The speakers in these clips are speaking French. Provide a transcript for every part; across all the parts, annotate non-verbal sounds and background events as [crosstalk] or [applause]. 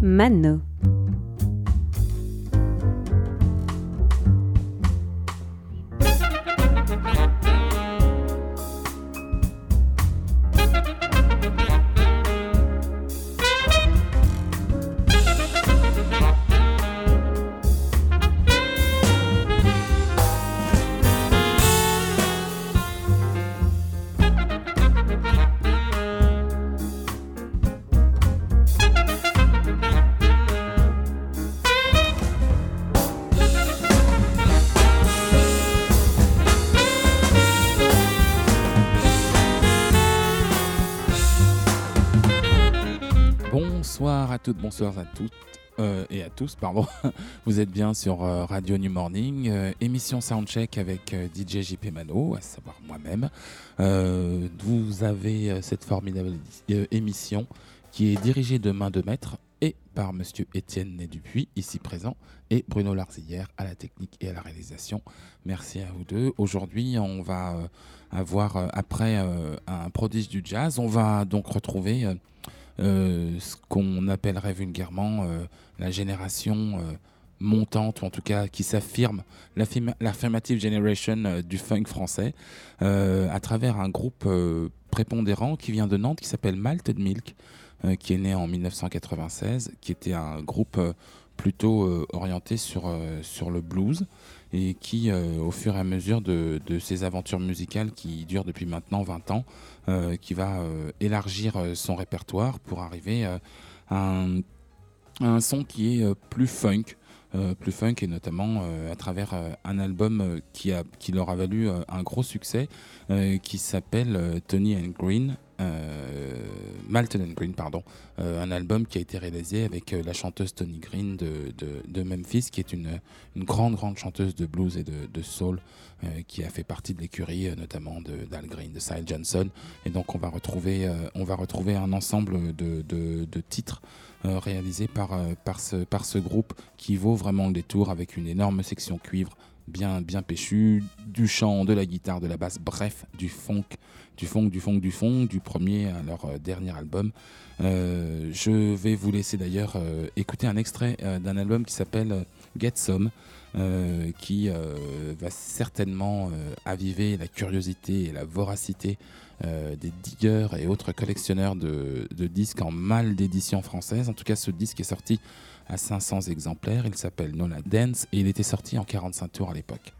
Mano. Toutes, bonsoir à toutes euh, et à tous, pardon. [laughs] Vous êtes bien sur euh, Radio New Morning, euh, émission Soundcheck avec euh, DJ JP Mano, à savoir moi-même. Vous avez cette formidable émission qui est dirigée de main de maître et par Monsieur Étienne Né Dupuis, ici présent, et Bruno Larzillière à la technique et à la réalisation. Merci à vous deux. Aujourd'hui, on va avoir, après un prodige du jazz, on va donc retrouver ce qu'on appellerait vulgairement euh, la génération euh, montante, ou en tout cas qui s'affirme, l'affirma- l'affirmative generation euh, du funk français, euh, à travers un groupe euh, prépondérant qui vient de Nantes, qui s'appelle Malted Milk, euh, qui est né en 1996, qui était un groupe euh, plutôt euh, orienté sur, euh, sur le blues et qui, euh, au fur et à mesure de, de ses aventures musicales qui durent depuis maintenant 20 ans, qui va élargir son répertoire pour arriver à, un, son qui est plus funk. Euh, plus funk et notamment euh, à travers euh, un album qui, leur a valu un gros succès qui s'appelle Tony and Green, Malton and Green, pardon, un album qui a été réalisé avec la chanteuse Tony Green de, Memphis, qui est une, grande, grande chanteuse de blues et de, soul, qui a fait partie de l'écurie, notamment d'Al Green, de Cy Johnson. Et donc, on va retrouver, on va retrouver un ensemble de titres euh, réalisés par, euh, par, ce, par ce groupe qui vaut vraiment le détour avec une énorme section cuivre bien, bien du chant, de la guitare, de la basse, bref, du funk, du funk, du funk, du funk, du premier à leur euh, dernier album. Je vais vous laisser d'ailleurs écouter un extrait d'un album qui s'appelle Get Some, qui va certainement aviver la curiosité et la voracité euh, des diggers et autres collectionneurs de, disques en mal d'édition française. En tout cas, ce disque est sorti à 500 exemplaires. Il s'appelle Nola Dance et il était sorti en 45 tours à l'époque.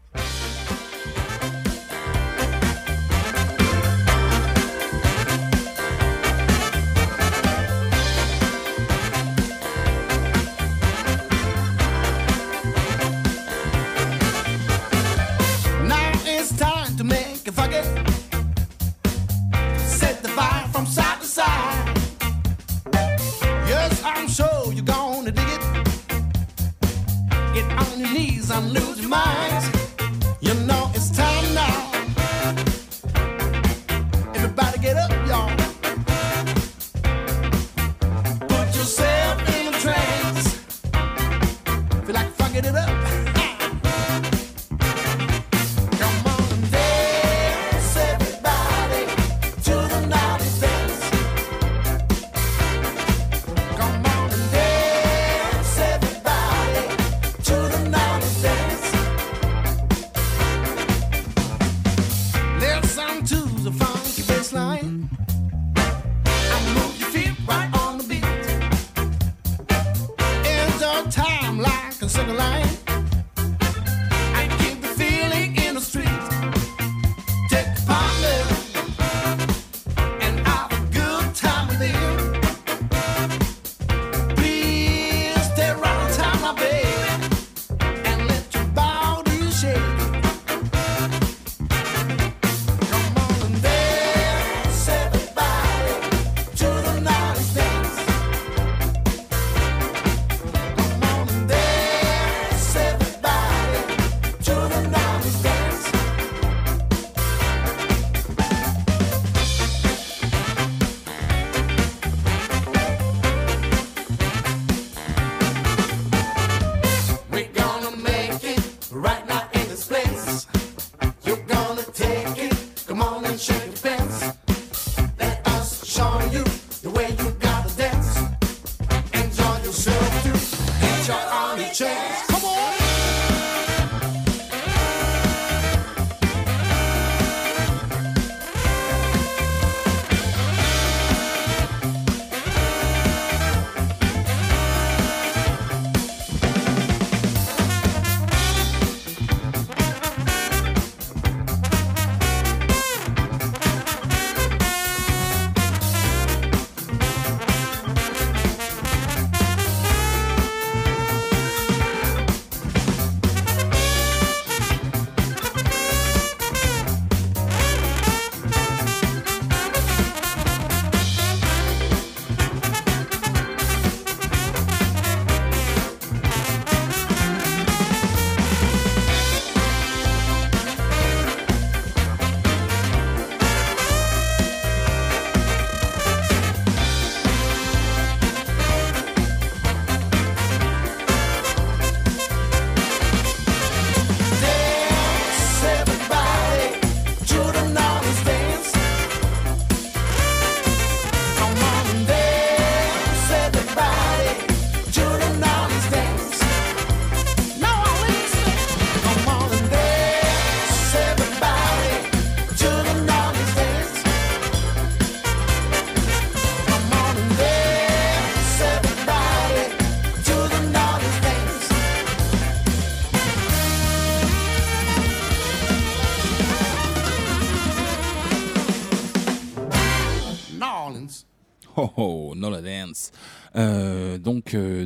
I'm losing my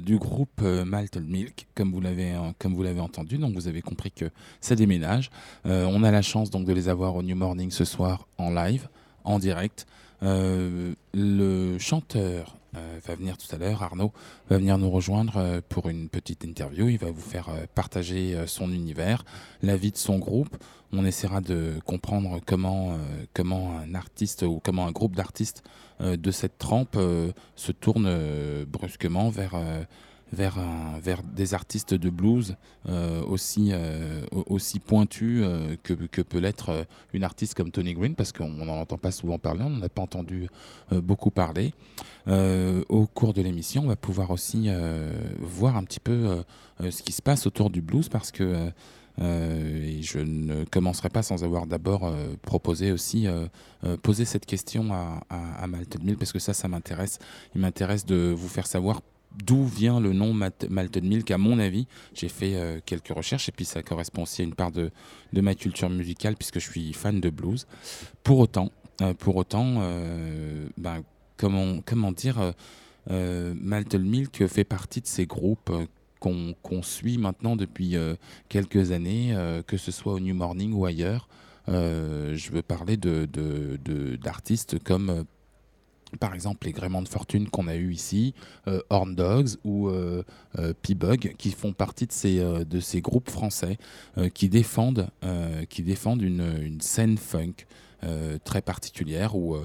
du groupe euh, Malted Milk, comme vous l'avez euh, comme vous l'avez entendu. Donc vous avez compris que ça déménage. Euh, on a la chance donc de les avoir au New Morning ce soir en live, en direct. Le chanteur va venir tout à l'heure, Arnaud va venir nous rejoindre pour une petite interview. Il va vous faire partager son univers, la vie de son groupe. On essaiera de comprendre comment, comment un artiste ou comment un groupe d'artistes de cette trempe euh, se tourne euh, brusquement vers, euh, vers, vers des artistes de blues euh, aussi, euh, au- aussi pointus euh, que, que peut l'être euh, une artiste comme Tony Green, parce qu'on n'en entend pas souvent parler, on n'en a pas entendu euh, beaucoup parler. Euh, au cours de l'émission, on va pouvoir aussi euh, voir un petit peu euh, euh, ce qui se passe autour du blues, parce que euh, euh, et je ne commencerai pas sans avoir d'abord euh, proposé aussi euh, euh, poser cette question à, à, à Malted Milk parce que ça, ça m'intéresse. Il m'intéresse de vous faire savoir d'où vient le nom Malted Milk. À mon avis, j'ai fait euh, quelques recherches et puis ça correspond aussi à une part de, de ma culture musicale puisque je suis fan de blues. Pour autant, euh, pour autant, euh, ben, comment, comment dire, euh, euh, Malted Milk fait partie de ces groupes euh, qu'on suit maintenant depuis euh, quelques années, euh, que ce soit au New Morning ou ailleurs. Euh, je veux parler d'artistes comme par exemple les Gréments de Fortune qu'on a eu ici, Horn Dogs ou euh, P-Bug, qui font partie de ces, groupes français qui défendent, qui défendent une, une scène funk très particulière ou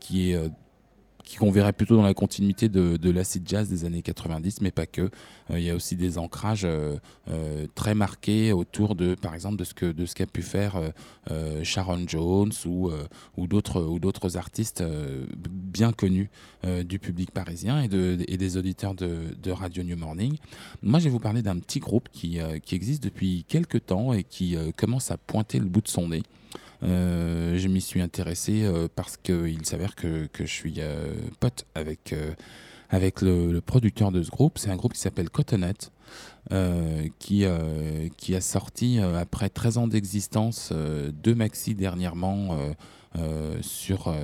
qui est qui qu'on verrait plutôt dans la continuité de, de l'acid jazz des années 90, mais pas que. Euh, Il y a aussi des ancrages euh, euh, très marqués autour de, par exemple, de ce que de ce qu'a pu faire Sharon Jones ou ou d'autres ou d'autres artistes bien connus du public parisien et de et des auditeurs de, Radio New Morning. Moi, je vais vous parler d'un petit groupe qui qui existe depuis quelques temps et qui commence à pointer le bout de son nez. Euh, je m'y suis intéressé euh, parce qu'il s'avère que, que je suis euh, pote avec, avec le, producteur de ce groupe. C'est un groupe qui s'appelle Cotonut, euh, qui, qui a sorti, après 13 ans d'existence, deux maxi dernièrement sur,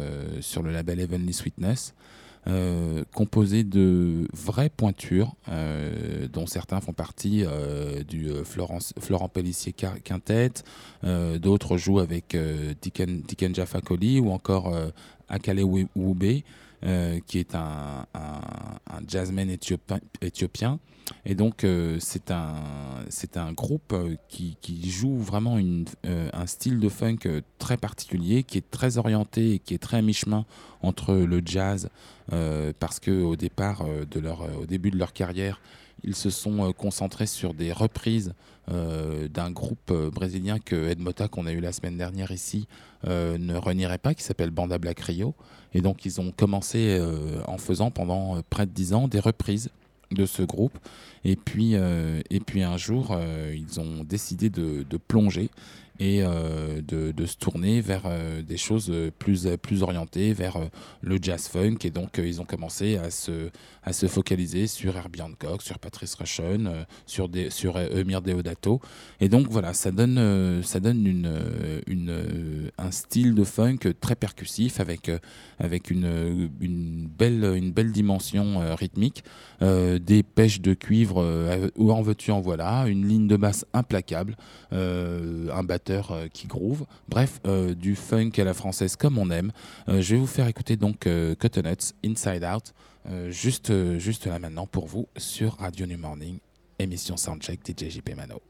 sur le label Heavenly Sweetness. Euh, composé de vraies pointures, euh, dont certains font partie euh, du Florence, Florent Pellissier Quintet, d'autres jouent avec Tiken, Tiken Jaffa Koli ou encore Akale Wube, euh, qui est un, jazzman éthiopien. Et donc, euh, c'est un, un groupe euh, qui, joue vraiment une, un style de funk très particulier, qui est très orienté et qui est très à mi-chemin entre le jazz, parce que au départ, de leur, euh, au début de leur carrière, ils se sont euh, concentrés sur des reprises euh, d'un groupe euh, brésilien que Ed Mota, qu'on a eu la semaine dernière ici, ne renierait pas, qui s'appelle Banda Black Rio. Et donc, ils ont commencé en faisant pendant près de dix ans des reprises de ce groupe. Et puis, un jour, ils ont décidé de plonger et euh, de, se tourner vers euh, des choses plus, plus orientées, vers euh, le jazz funk. Et donc, ils ont commencé à se, à se focaliser sur Herbie Hancock, sur Patrice Rushen, sur, des, sur Emir Deodato. Et donc, voilà, ça donne, ça donne une, une, un style de funk très percussif avec, avec une, une, belle, une belle dimension rythmique, des pêches de cuivre, où en veux-tu en voilà, une ligne de basse implacable, un batteur euh, qui groove. Bref, euh, du funk à la française comme on aime. Euh, je vais vous faire écouter donc Cottonuts, Inside Out, juste, juste là maintenant pour vous sur Radio New Morning, émission Soundcheck DJ JP Mano.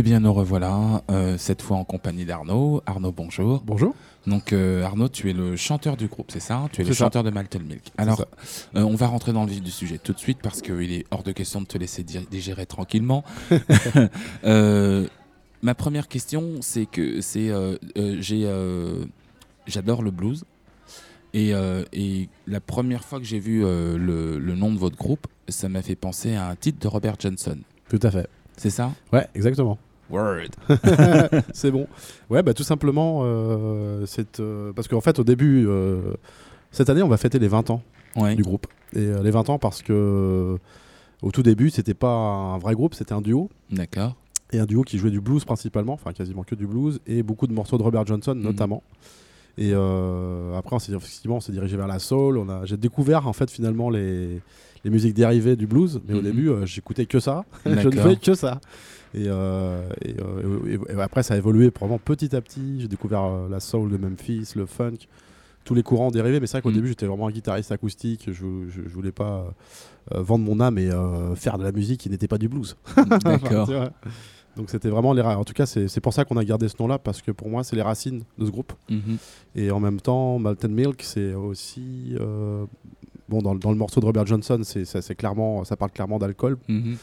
Eh bien, nous revoilà, euh, cette fois en compagnie d'Arnaud. Arnaud, bonjour. Bonjour. Donc, euh, Arnaud, tu es le chanteur du groupe, c'est ça Tu es le ça. chanteur de Malted Milk. Alors, euh, on va rentrer dans le vif du sujet tout de suite parce qu'il est hors de question de te laisser di- digérer tranquillement. [laughs] Ma première question, c'est que c'est j'ai j'adore le blues et, et la première fois que j'ai vu le, le nom de votre groupe, ça m'a fait penser à un titre de Robert Johnson. Tout à fait. C'est ça? Ouais, exactement. Word. [laughs] c'est bon. Ouais, bah tout simplement, euh, c'est euh, parce qu'en fait, au début, euh, cette année, on va fêter les 20 ans Ouais. du groupe. Et euh, les 20 ans parce que euh, au tout début, c'était pas un vrai groupe, c'était un duo. D'accord. Et un duo qui jouait du blues principalement, enfin quasiment que du blues, et beaucoup de morceaux de Robert Johnson Mhm. notamment. Et euh, après, on s'est, effectivement, on s'est dirigé vers la soul. On a, j'ai découvert en fait finalement les, les musiques dérivées du blues, mais au Mhm. début, euh, j'écoutais que ça. [laughs] Je ne faisais que ça. Et, euh, et, euh, et- et après, ça a évolué vraiment petit à petit. J'ai découvert euh, la soul de Memphis, le funk, tous les courants dérivés. Mais c'est vrai qu'au Mhm. début, j'étais vraiment un guitariste acoustique. Je, je, je voulais pas vendre mon âme et faire de la musique qui n'était pas du blues. [laughs] D'accord. Tu vois. Donc c'était vraiment les En tout cas, c'est pour ça qu'on a gardé ce nom-là parce que pour moi, c'est les racines de ce groupe. Mhm. Et en même temps, Malted Milk, c'est aussi bon dans, le- dans le morceau de Robert Johnson, c'est ça, clairement, ça parle clairement d'alcool Mhm.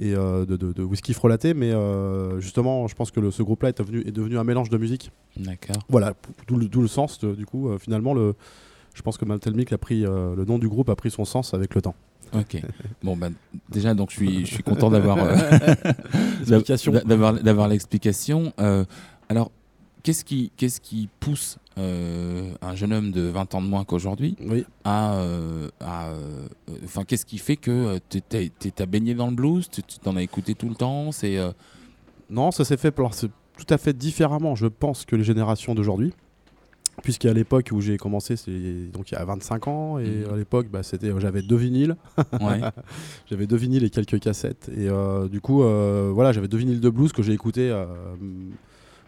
Et euh, de, de- de whisky frelaté. Mais euh, justement, je pense que le- ce groupe-là est devenu, est devenu un mélange de musique. D'accord. Voilà, d'où le, sens. de- du coup, euh, finalement, le, je pense que Malted Milk a pris euh, le nom du groupe a pris son sens avec le temps. Ok. Bon, bah, déjà, donc, je suis, je suis content d'avoir euh, [laughs] [laughs] d'avoir d'avoir l'explication. Euh, alors, qu'est-ce qui, qu'est-ce qui pousse euh, un jeune homme de 20 ans de moins qu'aujourd'hui Oui. à. euh, euh, Enfin, qu'est-ce qui fait que tu t'as baigné dans le blues Tu t'en as écouté tout le temps C'est. Non, ça s'est fait alors, tout à fait différemment, je pense, que les générations d'aujourd'hui. Puisqu'à l'époque où j'ai commencé, c'est donc il y a 25 ans, et Mhm. à l'époque, bah, c'était, j'avais deux vinyles, ouais. [laughs] j'avais deux vinyles et quelques cassettes, et du coup, voilà, j'avais deux vinyles de blues que j'ai écouté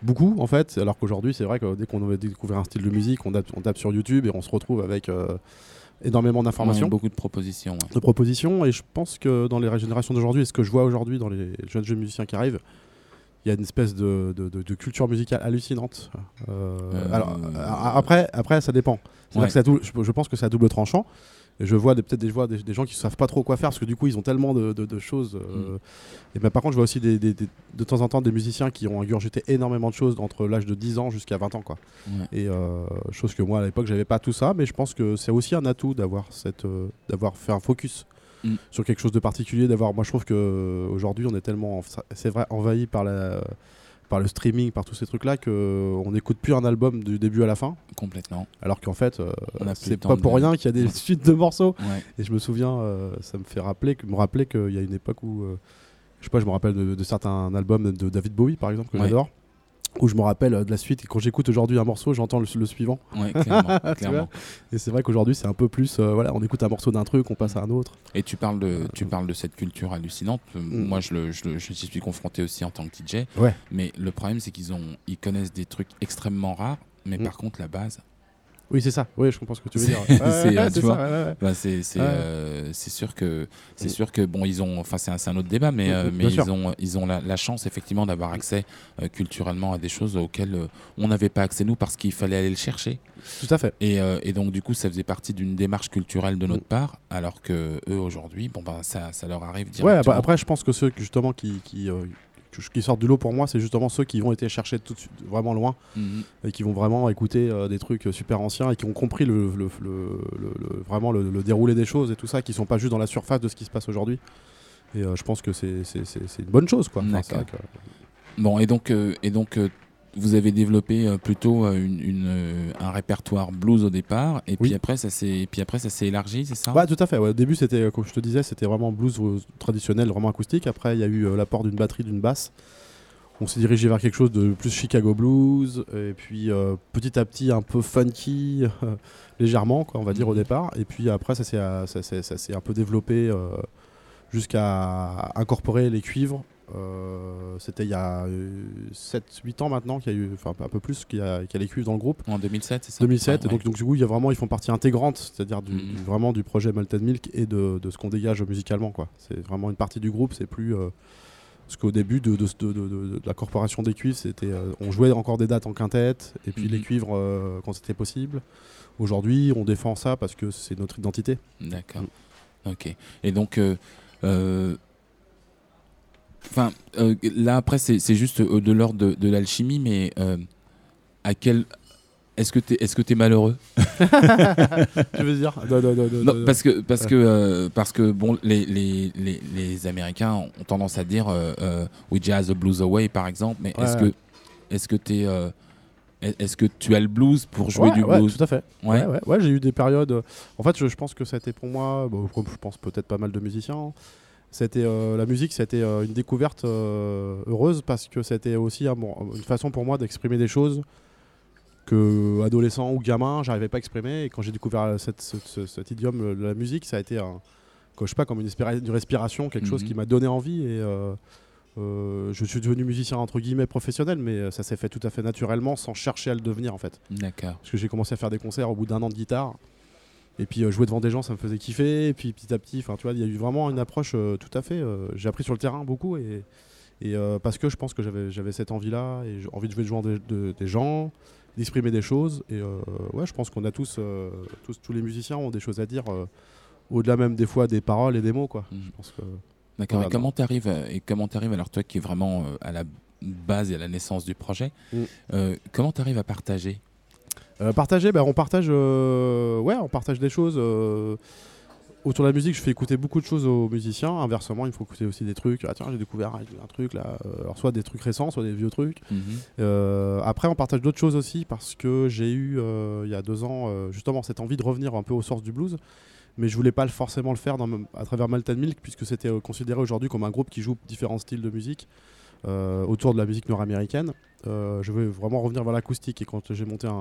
beaucoup en fait. Alors qu'aujourd'hui, c'est vrai que dès qu'on veut découvrir un style de musique, on tape, on tape sur YouTube et on se retrouve avec euh, énormément d'informations Ouais, beaucoup de propositions. ouais. de propositions et je pense que dans les générations d'aujourd'hui et ce que je vois aujourd'hui dans les jeunes jeunes musiciens qui arrivent il y a une espèce de, de- de- de culture musicale hallucinante Euh, Euh, alors après après ça dépend C'est-à-dire Ouais. que ça dou- je, je pense que c'est à double tranchant et je vois peut-être des, je vois des, des gens qui savent pas trop quoi faire parce que du coup ils ont tellement de, de- de choses euh, et ben, par contre je vois aussi des, des- des- de temps en temps des musiciens qui ont ingurgité énormément de choses entre l'âge de 10 ans jusqu'à 20 ans quoi Ouais. et euh, chose que moi à l'époque j'avais pas tout ça mais je pense que c'est aussi un atout d'avoir euh, d'avoir fait un focus Mm. sur quelque chose de particulier d'avoir moi je trouve que euh, aujourd'hui on est tellement c'est vrai envahi par la par le streaming par tous ces trucs là que on n'écoute plus un album du début à la fin Complètement. alors qu'en fait euh, c'est pas pour rien qu'il y a des suites de morceaux Ouais. et je me souviens euh, ça me fait rappeler me rappeler qu'il y a une époque où euh, je sais pas je me rappelle de, de certains albums de David Bowie par exemple que Ouais. j'adore où je me rappelle euh, de la suite et quand j'écoute aujourd'hui un morceau j'entends le, le suivant Ouais, clairement. [laughs] Et c'est vrai qu'aujourd'hui, c'est un peu plus. euh, voilà, on écoute un morceau d'un truc, on passe à un autre. Et tu parles de, tu parles de cette culture hallucinante. Euh, Mm. Moi, je, le, je, je suis confronté aussi en tant que DJ. Ouais. Mais le problème, c'est qu'ils ont, ils connaissent des trucs extrêmement rares. Mais Mm. par contre, la base, Oui, c'est ça. Oui, je comprends ce que tu veux [laughs] dire. C'est, bah, sûr que, c'est sûr que bon, ils ont, enfin, c'est un, autre débat, mais, euh, mais ils sûr. ont, ils ont la, la chance effectivement d'avoir accès euh, culturellement à des choses auxquelles euh, on n'avait pas accès nous parce qu'il fallait aller le chercher. Tout à fait. Et, et donc, du coup, ça faisait partie d'une démarche culturelle de notre part, alors que eux aujourd'hui, bon, ben, ça, ça leur arrive Ouais, directement. après, après, je pense que ceux justement qui, qui, qui sortent du lot pour moi, c'est justement ceux qui ont été chercher tout de suite vraiment loin Mhm. et qui vont vraiment écouter euh, des trucs super anciens et qui ont compris le, le- le- vraiment le, déroulé des choses et tout ça, qui sont pas juste dans la surface de ce qui se passe aujourd'hui. Et euh, je pense que c'est une bonne chose, quoi. Enfin, que- Bon, et donc, euh, et donc vous avez développé euh, plutôt euh, une, une, euh, un répertoire blues au départ, et puis après ça s'est, puis après ça s'est élargi, c'est ça? Ouais, tout à fait. ouais. Au début, c'était, comme je te disais, c'était vraiment blues traditionnel, vraiment acoustique. Après, il y a eu l'apport d'une batterie, d'une basse. On s'est dirigé vers quelque chose de plus Chicago blues, et puis euh, petit à petit un peu funky, euh, [laughs] légèrement, quoi, on va dire au Mhm. départ. Et puis après, ça s'est, ça, ça un peu développé euh, jusqu'à incorporer les cuivres. Euh, c'était il y a 7-8 ans maintenant qu'il y a eu, enfin un peu plus, qu'il y a, qu'il y a les cuivres dans le groupe. En 2007, c'est ça? 2007, Ouais, et donc, donc du coup, il y a vraiment, ils font partie intégrante, c'est-à-dire du, Mhm. du- vraiment du projet Malted Milk et de, de ce qu'on dégage musicalement. quoi. C'est vraiment une partie du groupe, c'est plus. euh, Parce qu'au début de, la corporation des cuivres, c'était, euh, on jouait encore des dates en quintette, et puis Mhm. les cuivres euh, quand c'était possible. Aujourd'hui, on défend ça parce que c'est notre identité. D'accord. Ok. Et donc, euh, euh, enfin, euh, là après, c'est juste euh, de l'ordre de, de l'alchimie, mais euh, à quel est-ce que est-ce t'es malheureux [laughs] tu veux dire? De- Non, de- parce que parce que euh, parce que bon, les, les, les, les Américains ont tendance à dire We jazz the blues away, par exemple. Mais est-ce que est-ce que t'es est-ce que tu as le blues pour jouer Ouais, du ouais, blues tout à fait. Ouais. J'ai eu des périodes. En fait, je, je pense que ça a été pour moi, bon, je pense peut-être pas mal de musiciens, c'était euh, la musique, c'était euh, une découverte euh, heureuse parce que c'était aussi bon, une façon pour moi d'exprimer des choses que adolescent ou gamin, j'arrivais pas à exprimer. Et quand j'ai découvert cette- ce- ce- cet idiome de la musique, ça a été un, je sais pas, comme une, respiration, quelque chose Mhm. qui m'a donné envie. Et je suis devenu musicien entre guillemets professionnel, mais ça s'est fait tout à fait naturellement, sans chercher à le devenir en fait D'accord. parce que j'ai commencé à faire des concerts au bout d'un an de guitare. Et puis euh, jouer devant des gens, ça me faisait kiffer. Et puis petit à petit, enfin tu vois, il y a eu vraiment une approche euh, tout à fait. euh, j'ai appris sur le terrain beaucoup et, et parce que je pense que j'avais j'avais cette envie-là et j'ai envie de jouer devant des, de- des gens, d'exprimer des choses. Et ouais, je pense qu'on a tous, tous, tous les musiciens ont des choses à dire au-delà même des fois des paroles et des mots quoi. Mhm. Je pense que D'accord. Voilà, et comment t'arrives et comment t'arrives alors toi qui est vraiment euh, à la base et à la naissance du projet, Mm. euh, comment t'arrives à partager Euh, partager, bah, on partage, euh, ouais, on partage des choses. euh, autour de la musique, je fais écouter beaucoup de choses aux musiciens. Inversement, il faut écouter aussi des trucs. Ah tiens, j'ai découvert un truc là. Alors soit des trucs récents, soit des vieux trucs. Mhm. Après, on partage d'autres choses aussi parce que j'ai eu il y a deux ans justement cette envie de revenir un peu aux sources du blues. Mais je voulais pas forcément le faire dans, à travers Malton Milk puisque c'était considéré aujourd'hui comme un groupe qui joue différents styles de musique autour de la musique nord-américaine. Euh, je veux vraiment revenir vers l'acoustique et quand j'ai monté un,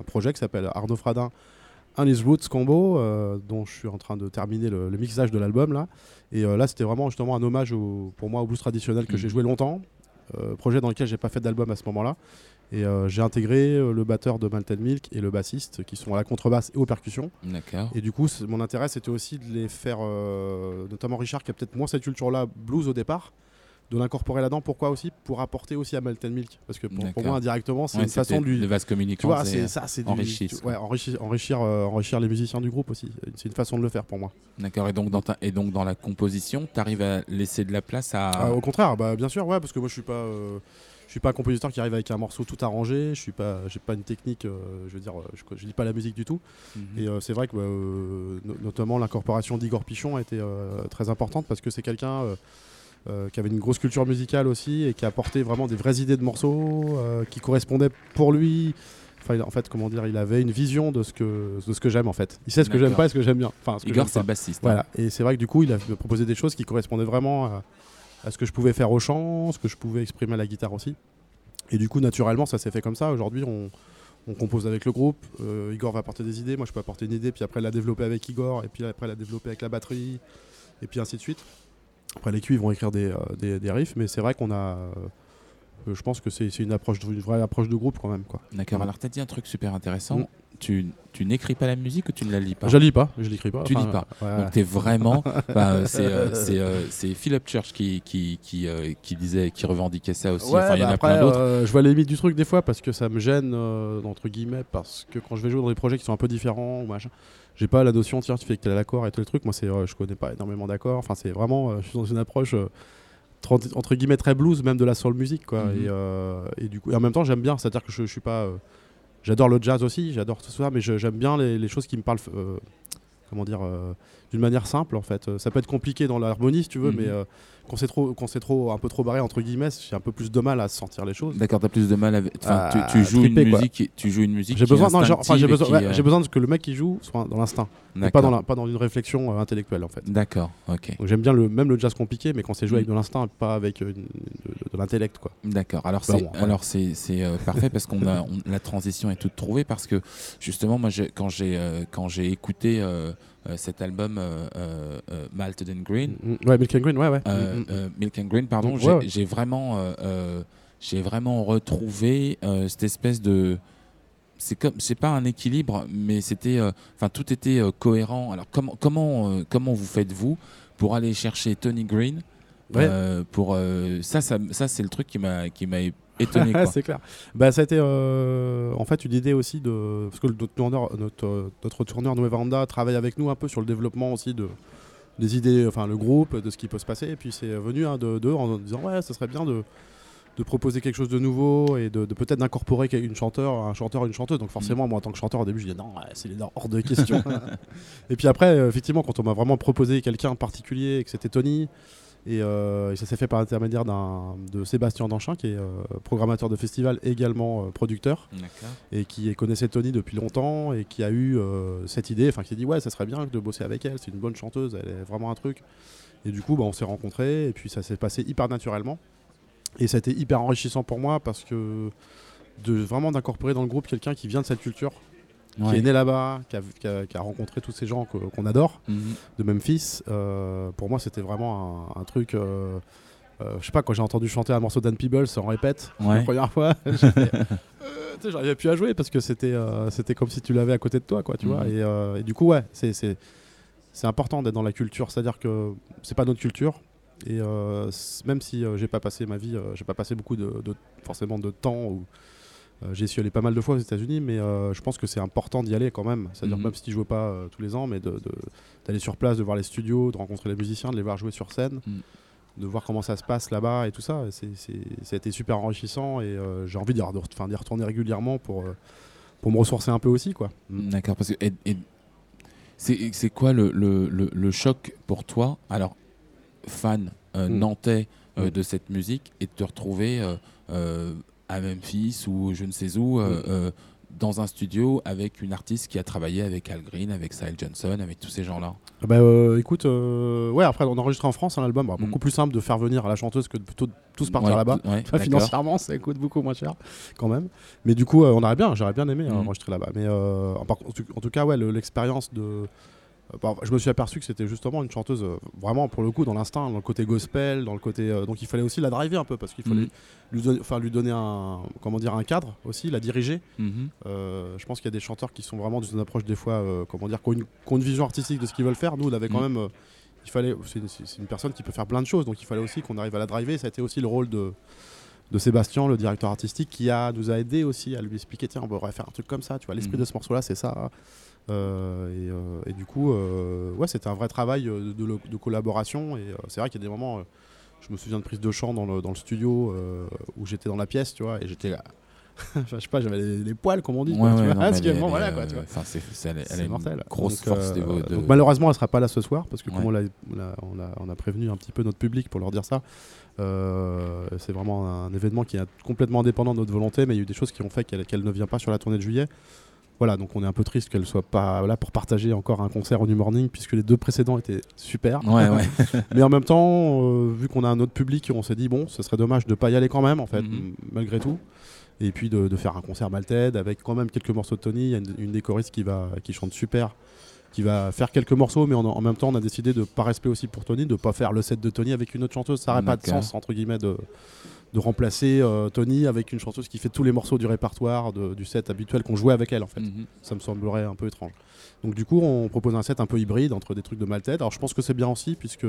un projet qui s'appelle Arnaud Fradin un His Roots Combo euh, dont je suis en train de terminer le, le mixage de l'album là et euh, là c'était vraiment justement un hommage au- pour moi au blues traditionnel que Mhm. j'ai joué longtemps euh, projet dans lequel j'ai pas fait d'album à ce moment là et euh, j'ai intégré euh, le batteur de Malton Milk et le bassiste qui sont à la contrebasse et aux percussions D'accord. et du coup, mon intérêt, c'était aussi de les faire, euh, notamment Richard, qui a peut-être moins cette culture-là, blues au départ, de l'incorporer là-dedans. Pourquoi aussi Pour apporter aussi à Malton Milk. Parce que pour, moi, indirectement, c'est Ouais, une façon de lui. de vase communicant. Tu vois, c'est- ça, c'est tu- ouais, enrichir, enrichir, euh, enrichir les musiciens du groupe aussi. C'est une façon de le faire pour moi. D'accord. Et donc dans ta- et donc dans la composition, t'arrives à laisser de la place à. Ah, au contraire, bah, bien sûr, ouais, parce que moi, je suis pas. euh, je suis pas un compositeur qui arrive avec un morceau tout arrangé. Je suis pas, j'ai pas une technique. euh, je veux dire, euh, je, je lis pas la musique du tout. Mhm. Et euh, c'est vrai que bah, euh, no- notamment l'incorporation d'Igor Pichon a été euh, très importante parce que c'est quelqu'un euh, qui avait une grosse culture musicale aussi et qui a apporté vraiment des vraies idées de morceaux euh, qui correspondaient pour lui. Enfin, en fait, comment dire, il avait une vision de ce que, de ce que j'aime en fait. Il sait ce que j'aime pas et ce que j'aime bien. Enfin, ce Igor, c'est le bassiste. hein. Voilà. Et c'est vrai que du coup, il a proposé des choses qui correspondaient vraiment à, à ce que je pouvais faire au chant, ce que je pouvais exprimer à la guitare aussi. Et du coup, naturellement, ça s'est fait comme ça. Aujourd'hui, on, on compose avec le groupe. Euh, Igor va apporter des idées. Moi, je peux apporter une idée, puis après la développer avec Igor, et puis après la développer avec la batterie, et puis ainsi de suite. Après, les cuivres vont écrire des, euh, des, des riffs, mais c'est vrai qu'on a. euh, je pense que c'est une approche, une vraie approche de groupe quand même. D'accord. Alors t'as dit un truc super intéressant. Mm. Tu, tu n'écris pas la musique ou tu ne la lis pas? Je lis pas, je l'écris pas. Tu lis pas. ouais, Donc t'es vraiment, [laughs] bah, c'est euh, euh, Philip Church qui qui qui, euh, qui disait, qui revendiquait ça aussi. Ouais, enfin, il y en bah a après, plein d'autres. je vois les limites du truc des fois parce que ça me gêne, entre guillemets, parce que quand je vais jouer dans des projets qui sont un peu différents ou machin, j'ai pas la notion, tiens, tu fais que t'as l'accord et tout le truc. Moi, c'est, euh, je connais pas énormément d'accords. Enfin, c'est vraiment, euh, je suis dans une approche. euh, tr- entre guillemets très blues même de la soul music quoi Mhm. et, et du coup et en même temps j'aime bien c'est à dire que je, je suis pas j'adore le jazz aussi j'adore tout ça mais j'aime bien les, les choses qui me parlent comment dire d'une manière simple en fait Euh, ça peut être compliqué dans l'harmonie si tu veux Mhm. mais euh, quand c'est trop quand c'est trop un peu trop barré entre guillemets j'ai un peu plus de mal à sentir les choses D'accord, t'as plus de mal avec. Enfin, tu, à tu joues triper, une musique, qui- tu joues une musique. j'ai besoin enfin, j'ai besoin, ouais, euh, besoin que le mec qui joue soit dans l'instinct pas dans, la- pas dans une réflexion euh, intellectuelle en fait D'accord, ok. j'aime bien le même le jazz compliqué mais quand c'est joué Mhm. avec de l'instinct pas avec euh, une- de, de l'intellect quoi D'accord. Alors Bah c'est bon, alors c'est c'est euh, parfait parce qu'on a [laughs] on- la transition est toute trouvée parce que justement moi quand j'ai euh, quand j'ai écouté euh, euh, cet album euh, euh, euh, Malted and Green Mm, ouais Milk and Green ouais ouais euh, Mm, mm. euh, Milk and Green pardon Mm, j'ai ouais, ouais. vraiment euh, euh, j'ai vraiment retrouvé euh, cette espèce de c'est comme c'est pas un équilibre mais c'était euh, enfin tout était euh, cohérent alors comment comment euh, comment vous faites vous pour aller chercher Tony Green? Ouais. Euh, pour euh, ça, ça, ça c'est le truc qui m'a qui m'a étonné. [laughs] quoi. c'est clair. Bah, ça a été euh, en fait une idée aussi de. Parce que notre tourneur, notre, euh, notre tourneur Nuevanda travaille avec nous un peu sur le développement aussi de, des idées, enfin le groupe, de ce qui peut se passer. Et puis c'est venu hein, de d'eux en disant ouais, ça serait bien de, de proposer quelque chose de nouveau et de, de peut-être d'incorporer une chanteur, un chanteur, une chanteuse. Donc forcément, moi en tant que chanteur au début, je dis non, c'est hors de question. [laughs] et puis après, euh, effectivement, quand on m'a vraiment proposé quelqu'un en particulier et que c'était Tony. Et, euh, et ça s'est fait par l'intermédiaire de Sébastien Danchin, qui est euh, programmateur de festival, également euh, producteur, et qui connaissait Tony depuis longtemps, et qui a eu cette idée, enfin qui s'est dit ouais, ça serait bien de bosser avec elle, c'est une bonne chanteuse, elle est vraiment un truc. Et du coup, bah, on s'est rencontrés, et puis ça s'est passé hyper naturellement. Et ça a été hyper enrichissant pour moi, parce que de vraiment d'incorporer dans le groupe quelqu'un qui vient de cette culture, qui est né là-bas, qui a, qui a- qui a rencontré tous ces gens qu'on adore Mhm. de Memphis. Euh, pour moi, c'était vraiment un, un truc. euh, euh, je sais pas, quand j'ai entendu chanter un morceau d'Anne Peebles en répète Ouais. la première fois, [laughs] [laughs] euh, j'arrivais plus à jouer parce que c'était euh, c'était comme si tu l'avais à côté de toi, quoi, tu vois. Mhm. Et, euh, et du coup, ouais, c'est important d'être dans la culture, c'est-à-dire que c'est pas notre culture. Et euh, même si euh, j'ai pas passé ma vie, euh, j'ai pas passé beaucoup de, de- forcément de temps où j'ai essayé aller pas mal de fois aux États-Unis, mais euh, je pense que c'est important d'y aller quand même. C'est-à-dire Mhm. même si tu joues pas euh, tous les ans, mais d'aller sur place, de voir les studios, de rencontrer les musiciens, de les voir jouer sur scène, Mhm. de voir comment ça se passe là-bas et tout ça. C'est, c'est- ça a été super enrichissant et euh, j'ai envie d'y, re- retourner régulièrement pour, euh, pour me ressourcer un peu aussi. Quoi. Mm. D'accord. Parce que et- et c'est quoi le, le, le, le choc pour toi Alors, fan euh, Mm. nantais Mm. de cette musique et de te retrouver à Memphis ou je ne sais où euh, Mm. euh, dans un studio avec une artiste qui a travaillé avec Al Green, avec Sile Johnson, avec tous ces gens-là. Ah Bah, euh, écoute, ouais, après on a enregistré en France un album, bah, Mm. beaucoup plus simple de faire venir la chanteuse que de plutôt tous partir Ouais, là-bas. ouais, Enfin, financièrement, ça coûte beaucoup moins cher quand même. Mais du coup, on aurait bien, j'aurais bien aimé Mhm. enregistrer là-bas. Mais en, en tout, cas, ouais, le- l'expérience de. Euh, bah, je me suis aperçu que c'était justement une chanteuse euh, vraiment pour le coup dans l'instinct, dans le côté gospel, dans le côté. euh, donc il fallait aussi la driver un peu parce qu'il fallait Mhm. lui, donner, enfin, lui donner un comment dire un cadre aussi, la diriger. Mhm. Euh, je pense qu'il y a des chanteurs qui sont vraiment dans une approche des fois, comment dire, qui ont, une, qui ont une vision artistique de ce qu'ils veulent faire. Nous, on avait quand Mm. même, il fallait, c'est une, personne qui peut faire plein de choses, donc il fallait aussi qu'on arrive à la driver. Ça a été aussi le rôle de, de Sébastien, le directeur artistique, qui a, nous a aidé aussi à lui expliquer, tiens, on pourrait faire un truc comme ça. Tu vois, l'esprit de ce morceau-là, c'est ça. Euh, et, euh, et du coup, euh, ouais, c'était un vrai travail de, de- de collaboration. Et c'est vrai qu'il y a des moments. je me souviens de prise de chant dans le, dans le studio où j'étais dans la pièce, tu vois, et j'étais là. [laughs] Je sais pas, j'avais les, les poils, comme on dit. tu vois, voilà, quoi, tu c'est c'est- elle est- elle C'est a une mortel. grosse Donc, force euh, de- donc, malheureusement, elle sera pas là ce soir parce que comme on, l'a- a, on, a, on a prévenu un petit peu notre public pour leur dire ça. euh, c'est vraiment un événement qui est complètement indépendant de notre volonté, mais il y a eu des choses qui ont fait qu'elle qu'elle ne vient pas sur la tournée de juillet. Voilà, donc on est un peu triste qu'elle soit pas là pour partager encore un concert au New Morning puisque les deux précédents étaient super. Ouais, ouais. [laughs] Mais en même temps, euh, vu qu'on a un autre public, on s'est dit bon, ce serait dommage de pas y aller quand même, en fait, Mhm. malgré tout. Et puis de, de faire un concert malted avec quand même quelques morceaux de Tony. Il y a une, choristes qui va, qui chante super, qui va faire quelques morceaux, mais en, en même temps, on a décidé de par respect aussi pour Tony, de pas faire le set de Tony avec une autre chanteuse. Ça n'aurait pas de sens entre guillemets de de remplacer euh, Tony avec une chanteuse qui fait tous les morceaux du répertoire de- du set habituel qu'on jouait avec elle en fait Mhm. ça me semblerait un peu étrange. Donc du coup, on propose un set un peu hybride entre des trucs de Malted. Alors je pense que c'est bien aussi, puisque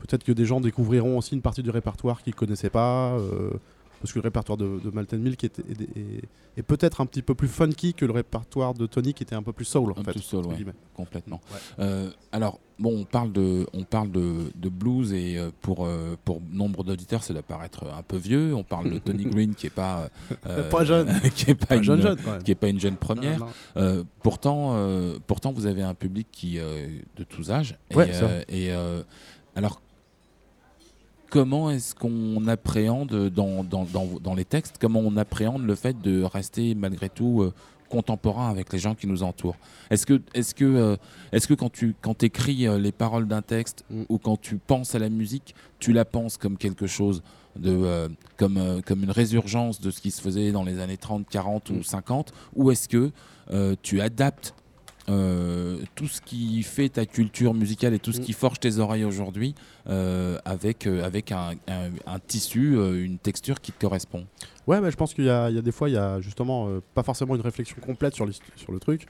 peut-être que des gens découvriront aussi une partie du répertoire qu'ils connaissaient pas. euh, parce que le répertoire de, de Malted Milk est, est- est- est peut-être un petit peu plus funky que le répertoire de Tony qui était un peu plus soul en Un fait. peu soul, ouais. complètement. Ouais. Euh, alors, bon, on parle de, on parle de, de blues et euh, pour, euh, pour nombre d'auditeurs, ça doit paraître un peu vieux. On parle de Tony [laughs] Green qui est pas, euh, [laughs] Pas jeune. [laughs] qui est pas, Pas une, jeune jeune quand même. qui est pas une jeune première. Non, non. Euh, pourtant, pourtant, vous avez un public qui de tous âges. Ouais, et, et, alors, comment est-ce qu'on appréhende dans, dans, dans, dans les textes, comment on appréhende le fait de rester malgré tout euh, contemporain avec les gens qui nous entourent Est-ce que, est-ce que, euh, que quand tu quand écris euh, les paroles d'un texte Mm. ou quand tu penses à la musique, tu la penses comme quelque chose de, euh, comme, comme une résurgence de ce qui se faisait dans les années 30, 40 Mm. ou 50 Ou est-ce que tu adaptes euh, tout ce qui fait ta culture musicale et tout ce Mm. qui forge tes oreilles aujourd'hui euh, avec, euh, avec un, un- un tissu, une texture qui te correspond Ouais, mais je pense qu'il y, a il y a des fois, il y a justement pas forcément une réflexion complète sur, sur le truc.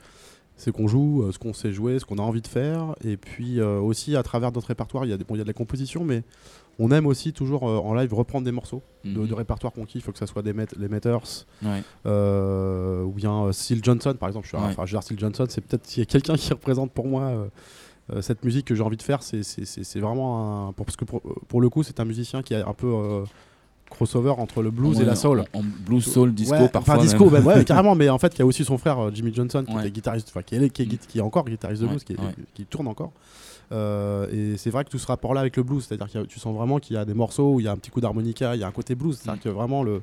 c'est qu'on joue ce qu'on sait jouer, ce qu'on a envie de faire. Et puis aussi, à travers notre répertoire, il y, a des- bon, il y a de la composition, mais on aime aussi toujours euh, en live reprendre des morceaux de, Mhm. de répertoire qu'on kiffe, que ce soit des met- les Meters, Ouais. euh, ou bien euh, Seal Johnson, par exemple. Je suis un- Ouais. Seal Johnson, c'est peut-être s'il y a quelqu'un qui [laughs] représente pour moi cette musique que j'ai envie de faire. C'est- vraiment un. Pour, parce que pour, pour le coup, c'est un musicien qui est un peu euh, crossover entre le blues Ouais, et la soul. En, en blues, soul, disco, Ouais, parfois. Enfin, disco, même. même, ouais, [laughs] carrément, mais en fait, il y a aussi son frère Jimmy Johnson, qui était guitariste, qui est, qui, est, Mm. qui est encore guitariste de blues, est- qui tourne encore. Euh, et c'est vrai que tout ce rapport-là avec le blues, c'est-à-dire que tu sens vraiment qu'il y a des morceaux où il y a un petit coup d'harmonica, il y a un côté blues, c'est-à-dire Mm. que vraiment le.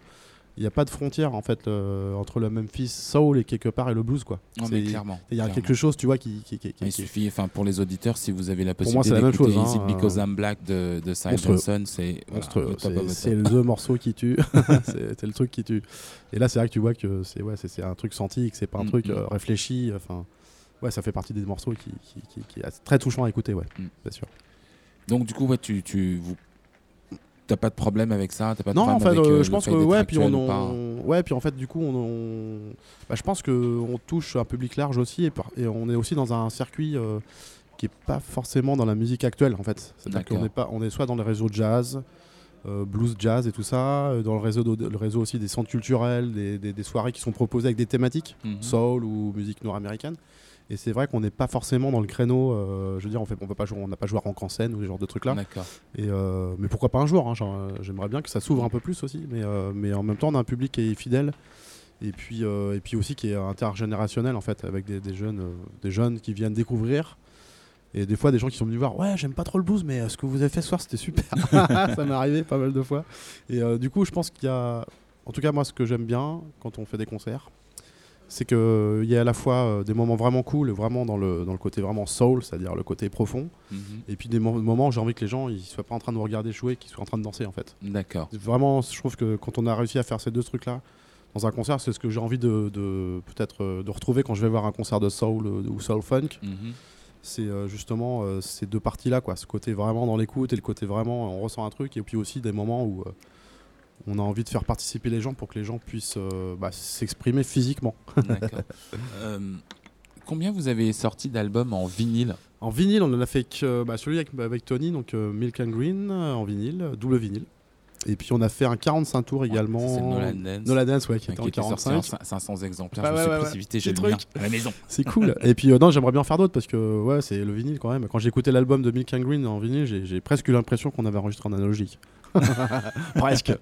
Il n'y a pas de frontière en fait euh, entre le Memphis Soul et quelque part et le blues quoi. Non, mais clairement. Il y a clairement. quelque chose, tu vois, qui, qui, qui- qui- Il suffit, enfin pour les auditeurs, si vous avez la Pour moi, possibilité c'est la même d'écouter chose, Is It hein, Because euh, I'm Black de, de Cy. Johnson, c'est C'est le morceau qui tue. [laughs] [laughs] c'est le truc qui tue. Et là, c'est vrai que tu vois que c'est ouais, c'est un truc senti, que c'est pas un Mm, truc mm. euh, réfléchi. Enfin, ouais, ça fait partie des morceaux qui, qui, qui- qui est très touchant à écouter, ouais, Mm. bien sûr. Donc du coup, ouais, tu, tu vous, t'as pas de problème avec ça, t'as pas de Non, en fait, euh, euh, je pense que ouais, puis on, ouais, puis en fait, du coup, on, on- bah, je pense que on touche un public large aussi, et, par- et on est aussi dans un circuit euh, qui est pas forcément dans la musique actuelle, en fait. C'est-à-dire qu'on est pas, on est soit dans les réseaux jazz. euh, blues jazz et tout ça dans le réseau de- le réseau aussi des centres culturels des, des- des soirées qui sont proposées avec des thématiques Mhm. soul ou musique nord-américaine et c'est vrai qu'on n'est pas forcément dans le créneau euh, je veux dire on fait on pas jouer on n'a pas joué à rock en scène ou ce genre de trucs là et euh, mais pourquoi pas un jour hein, euh, J'aimerais bien que ça s'ouvre un peu plus aussi, mais, euh, mais en même temps, on a un public qui est fidèle et puis, et puis aussi qui est intergénérationnel en fait, avec des, des jeunes, des jeunes qui viennent découvrir. Et des fois, des gens qui sont venus voir, ouais, j'aime pas trop le blues, mais euh, ce que vous avez fait ce soir, c'était super. [laughs] ça m'est arrivé pas mal de fois. Et euh, du coup, je pense qu'il y a, en tout cas, moi, ce que j'aime bien quand on fait des concerts, c'est qu'il y a à la fois euh, des moments vraiment cool, vraiment dans le, dans le côté vraiment soul, c'est-à-dire le côté profond, Mhm. et puis des mo- moments où j'ai envie que les gens ils soient pas en train de nous regarder jouer, qu'ils soient en train de danser en fait. D'accord. Vraiment, je trouve que quand on a réussi à faire ces deux trucs-là dans un concert, c'est ce que j'ai envie de, de- peut-être euh, de retrouver quand je vais voir un concert de soul euh, ou soul funk. Mhm. C'est justement ces deux parties-là, quoi. Ce côté vraiment dans l'écoute et le côté vraiment on ressent un truc, et puis aussi des moments où on a envie de faire participer les gens pour que les gens puissent euh, bah, s'exprimer physiquement. D'accord. [laughs] Euh, combien vous avez sorti d'albums en vinyle En vinyle, on en a fait que bah, celui avec, avec Tony, donc euh, Milk and Green en vinyle, double vinyle. Et puis on a fait un 45 tours également. C'est Nolan Dance. Nolan Dance, ouais, qui était en était sorti en 45. cin- 500 exemplaires. Ouais, je me ouais, suis précipité, j'ai le à la maison. C'est cool. [laughs] Et puis euh, non, j'aimerais bien faire d'autres parce que ouais, c'est le vinyle quand même. Quand j'ai écouté l'album de Milk and Green en vinyle, j'ai j'ai presque eu l'impression qu'on avait enregistré en analogique. [laughs] presque.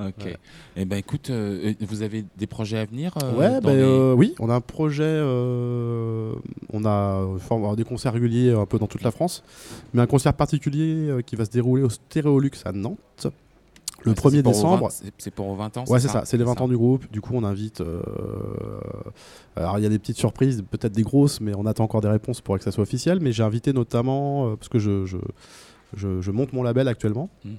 Ok. Eh ben écoute, euh, vous avez des projets à venir euh, ouais, les- euh, oui, on a un projet. on a enfin, des concerts réguliers un peu dans toute la France, mais un concert particulier qui va se dérouler au Stéréolux à Nantes le Ouais, ça, 1er c'est pour aux décembre. 20 c'est- pour aux 20 ans Ouais, c'est ça, c'est les 20 ans du groupe. Du coup, on invite. Alors, il y a des petites surprises, peut-être des grosses, mais on attend encore des réponses pour que ça soit officiel. Mais j'ai invité notamment, parce que je, je, je- je monte mon label actuellement. Mhm.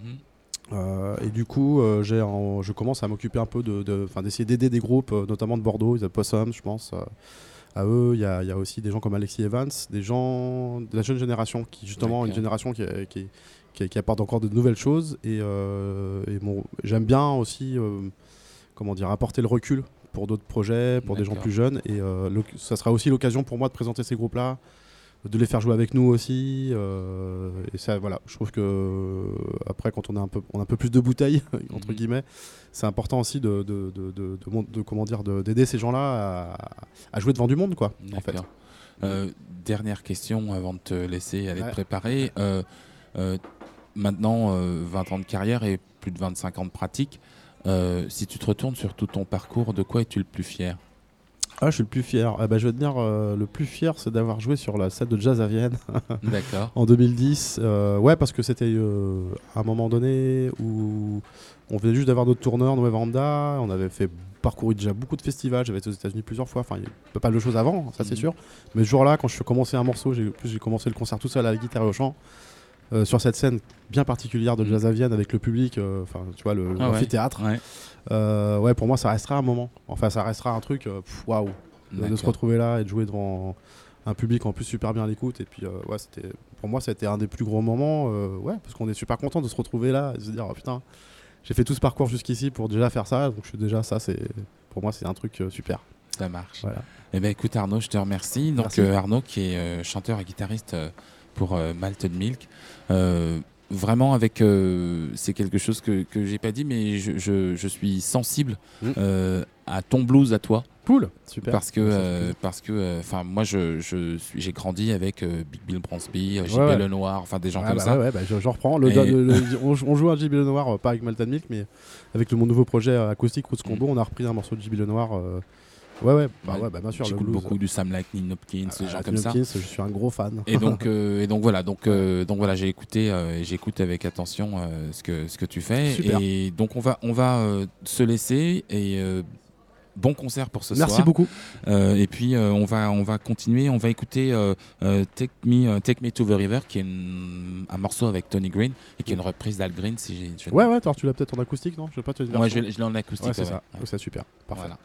Euh, et du coup, euh, j'ai je commence à m'occuper un peu de, de- enfin, d'essayer d'aider des groupes, euh, notamment de Bordeaux, ils Possum, je pense. à eux, il y a, il y a aussi des gens comme Alexis Evans, des gens de la jeune génération, qui justement, une D'accord. génération qui, qui, qui- qui apporte encore de nouvelles choses. Et, j'aime bien aussi, comment dire, apporter le recul pour d'autres projets, pour des gens plus jeunes. Et ça sera aussi l'occasion pour moi de présenter ces groupes-là de les faire jouer avec nous aussi euh, et ça voilà je trouve que euh, après quand on a un peu on a un peu plus de bouteilles [laughs] entre Mhm. guillemets c'est important aussi de, de, de, comment dire de- d'aider ces gens là à, à jouer devant du monde quoi en fait. Euh, dernière question avant de te laisser aller Ouais. te préparer. Euh, maintenant, euh, 20 ans de carrière et plus de 25 ans de pratique. Si tu te retournes sur tout ton parcours, de quoi es-tu le plus fier? Ah je suis le plus fier Ah bah, je vais te dire euh, le plus fier c'est d'avoir joué sur la scène de jazz à Vienne [laughs] D'accord. en 2010 euh, ouais parce que c'était euh, un moment donné où on venait juste d'avoir notre tourneur Noé Vanda on avait fait parcouru déjà beaucoup de festivals j'avais été aux États-Unis plusieurs fois enfin il y a pas mal de choses avant ça c'est Mhm. sûr mais ce jour-là quand je suis commencé un morceau j'ai j'ai commencé le concert tout seul à la guitare et au chant sur cette scène bien particulière de jazz à Vienne avec le public enfin tu vois le Ah ouais. l'amphithéâtre Ouais. Euh, ouais pour moi ça restera un moment enfin ça restera un truc euh, waouh de- de se retrouver là et de jouer devant un public en plus super bien à l'écoute et puis euh, ouais c'était pour moi c'était un des plus gros moments ouais parce qu'on est super content de se retrouver là et de se dire oh, putain j'ai fait tout ce parcours jusqu'ici pour déjà faire ça donc je suis déjà ça c'est pour moi c'est un truc super Ça marche. Voilà. Eh ben écoute Arnaud, je te remercie. Donc euh, Arnaud qui est euh, chanteur et guitariste euh, pour Malted Milk. Vraiment avec euh, c'est quelque chose que, que j'ai pas dit mais je, je- je suis sensible Mm. euh, à ton blues à toi Cool, super. parce que euh, parce que enfin moi je, je suis j'ai grandi avec euh, Big Bill Bronsby, JP ouais. Lenoir, enfin des gens Ah comme bah ça. ouais, ouais, bah, je, je reprends. Le, Et- le- le- [laughs] on, on joue un JB Le Noir, euh, pas avec Malta Milk, mais avec le, mon nouveau projet acoustique Roots Combo, on a repris un morceau de JB Le Noir. euh, ouais, ouais, bah, Ouais. ouais, bah, bien sûr. J'écoute beaucoup du Sam Lightning Hopkins, euh, des gens comme ça. Hopkins, Je suis un gros fan. Et donc, [laughs] euh, et donc voilà, donc, euh, donc voilà, j'ai écouté, euh, et j'écoute avec attention euh, ce que ce que tu fais. Super. Et donc on va on va se laisser et bon concert pour ce Merci soir. beaucoup. Euh, et puis euh, on va on va continuer, on va écouter euh, Take Me Take Me to the River, qui est une- un morceau avec Tony Green et qui est une reprise d'Al Green. Si j'ai, Ouais, ouais, attends, tu l'as peut-être en acoustique, non? Je sais pas, tu version je, l'ai- en acoustique. Ouais, c'est ouais, ça. ouais. C'est super. Parfait. Voilà.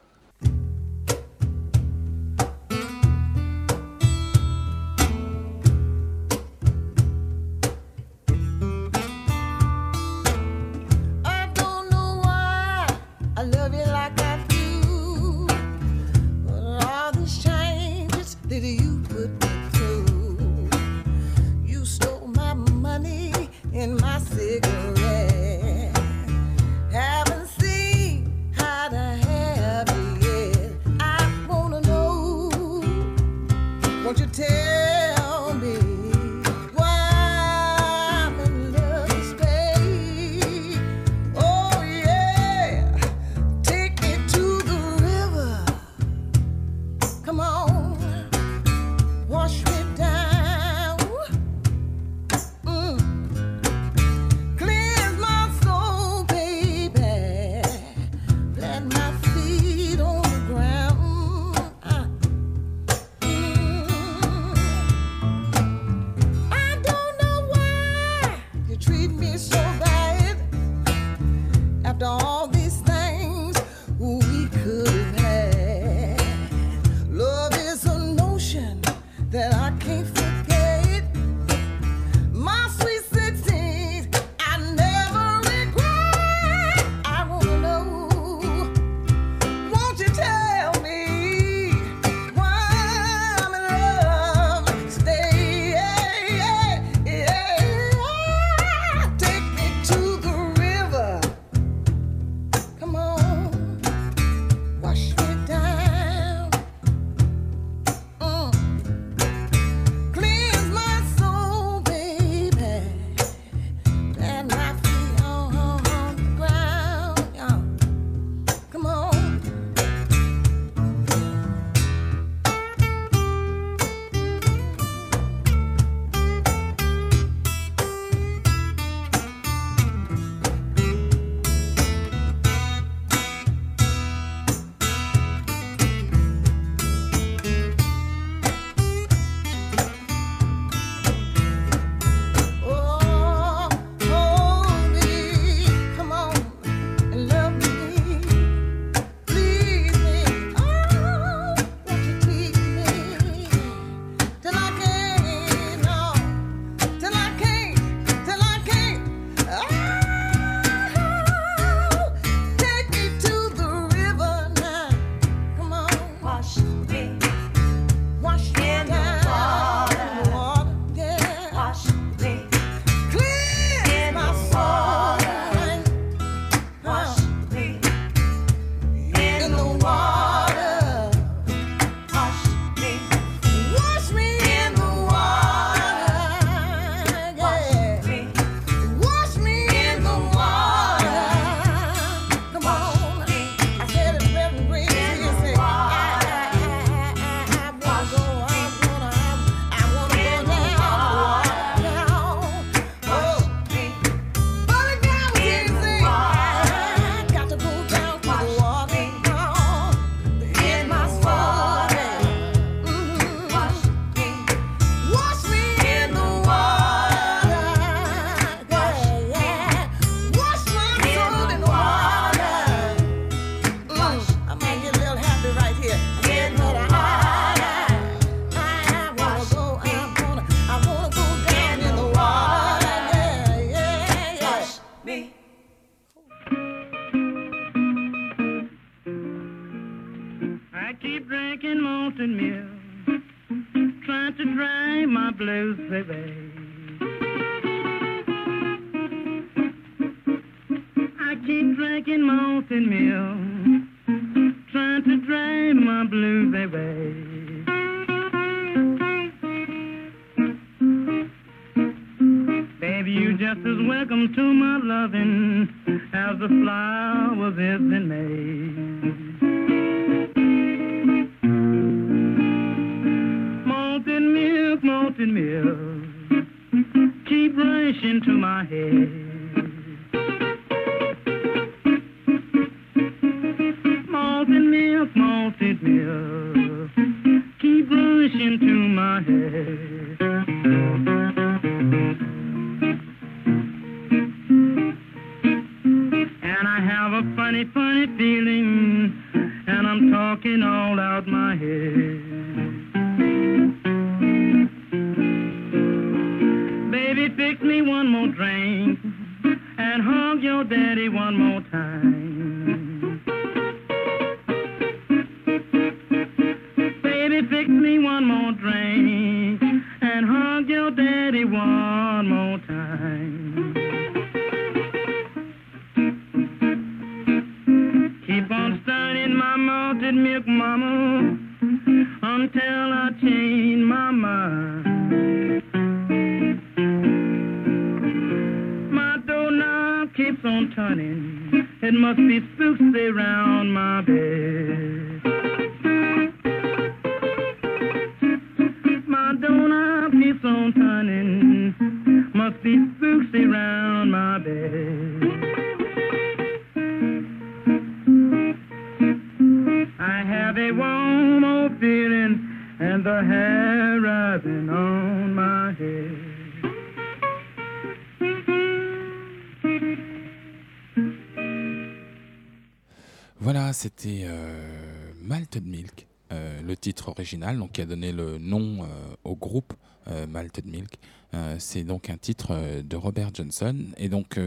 Donc qui a donné le nom euh, au groupe euh, Malted Milk. Euh, c'est donc un titre de Robert Johnson, et donc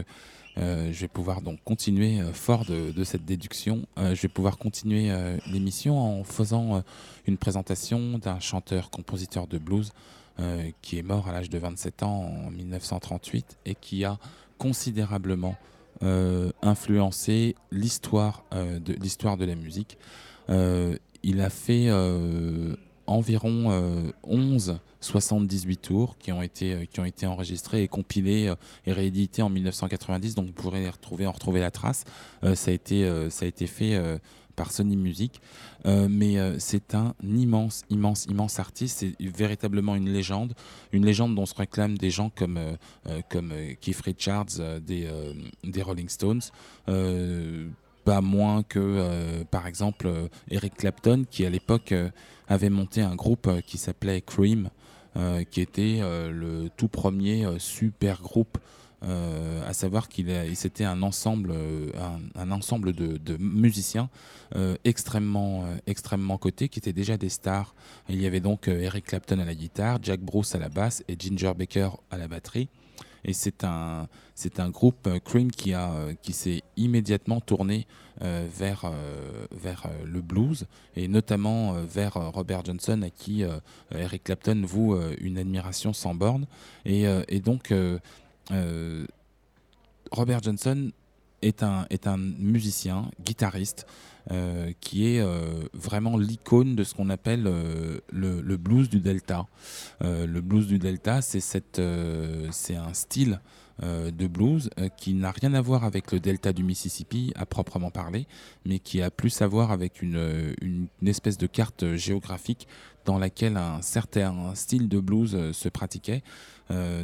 je vais pouvoir donc continuer fort de, cette déduction. je vais pouvoir continuer l'émission en faisant une présentation d'un chanteur-compositeur de blues qui est mort à l'âge de 27 ans en 1938 et qui a considérablement influencé l'histoire de l'histoire de la musique. Il a fait environ euh, 11 78 tours qui ont été euh, qui ont été enregistrés et compilés euh, et réédités en 1990 donc vous pourrez les retrouver en retrouver la trace. Euh, ça a été ça a été fait par Sony Music. Mais c'est un immense immense immense artiste. C'est véritablement une légende. Une légende dont se réclament des gens comme comme Keith Richards des des Rolling Stones. Pas moins que par exemple Eric Clapton qui à l'époque avait monté un groupe euh, qui s'appelait Cream euh, qui était euh, le tout premier super groupe à savoir qu'il c'était un ensemble de, musiciens extrêmement extrêmement cotés qui étaient déjà des stars. Il y avait donc Eric Clapton à la guitare Jack Bruce à la basse et Ginger Baker à la batterie et c'est un c'est un groupe euh, Cream qui a euh, qui s'est immédiatement tourné euh, vers vers le blues et notamment vers Robert Johnson à qui Eric Clapton voue une admiration sans borne et, et donc Robert Johnson est un, est un musicien, guitariste, euh, qui est euh, vraiment l'icône de ce qu'on appelle euh, le, blues du Delta. Le blues du Delta, c'est un style de blues qui n'a rien à voir avec le Delta du Mississippi à proprement parler, mais qui a plus à voir avec une, une, espèce de carte géographique dans laquelle un certain style de blues se pratiquait,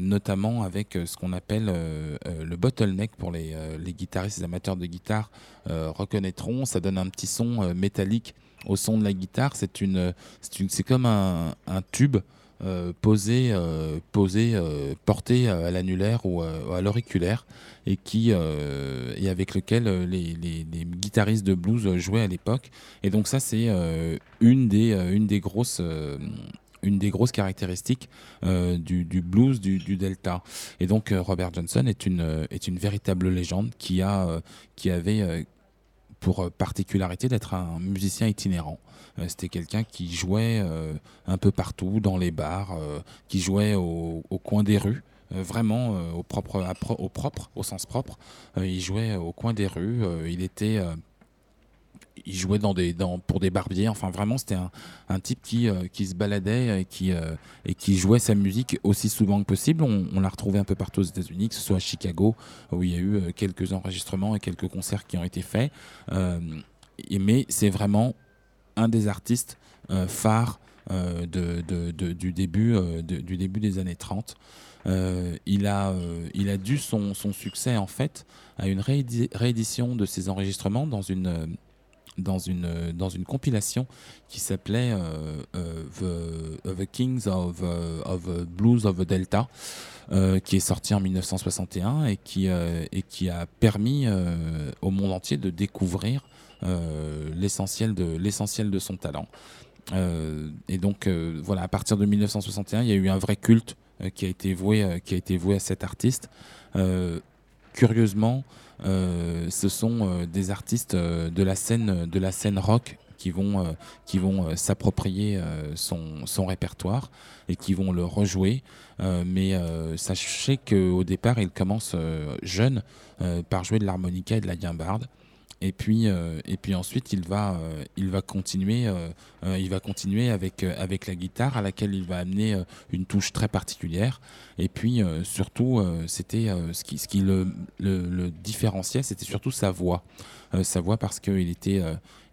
notamment avec euh, ce qu'on appelle euh, euh, le bottleneck pour les, euh, guitaristes, les amateurs de guitare euh, reconnaîtront. Ça donne un petit son euh, métallique au son de la guitare. C'est une, c'est comme un, tube euh, posé, euh, posé euh, porté à l'annulaire ou à, l'auriculaire et qui euh, et avec lequel euh, les, les, guitaristes de blues jouaient à l'époque. Et donc ça c'est euh, une des euh, une des grosses euh, une des grosses caractéristiques euh, du, blues du, Delta. Et donc euh, Robert Johnson est une euh, est une véritable légende qui a qui avait pour particularité d'être un musicien itinérant. C'était quelqu'un qui jouait un peu partout, dans les bars, qui jouait au, coin des rues. Vraiment au, propre, au propre, au sens propre. Il jouait au coin des rues. il était, il jouait dans des, dans, pour des barbiers. Enfin, vraiment, c'était un, un type qui, euh, qui se baladait et qui, euh, et qui jouait sa musique aussi souvent que possible. On, l'a retrouvé un peu partout aux États-Unis, que ce soit à Chicago, où il y a eu euh, quelques enregistrements et quelques concerts qui ont été faits. Mais c'est vraiment un des artistes phares du, début, du début des années 30. Euh, il, a, il a dû son, son succès en fait à une réédi- réédition de ses enregistrements dans une, dans une, euh, dans une compilation qui s'appelait euh, euh, the, The Kings of, euh, of euh, Blues of the Delta, euh, qui est sorti en 1961 et qui, euh, et qui a permis euh, au monde entier de découvrir euh, l'essentiel de, de son talent. Euh, et donc euh, voilà, à partir de 1961, il y a eu un vrai culte euh, qui a été voué, euh, qui a été voué à cet artiste. Euh, curieusement, euh, ce sont euh, des artistes euh, de la scène de la scène rock qui vont euh, qui vont euh, s'approprier euh, son, son répertoire et qui vont le rejouer. Euh, mais euh, sachez qu'au départ, il commence euh, jeune euh, par jouer de l'harmonica et de la guimbarde. Et puis, euh, et puis ensuite, il va, euh, il va continuer, euh, il va continuer avec, avec la guitare à laquelle il va amener une touche très particulière. Et puis, surtout, c'était ce qui, ce qui le, différenciait, c'était surtout sa voix. Sa voix parce qu'il était,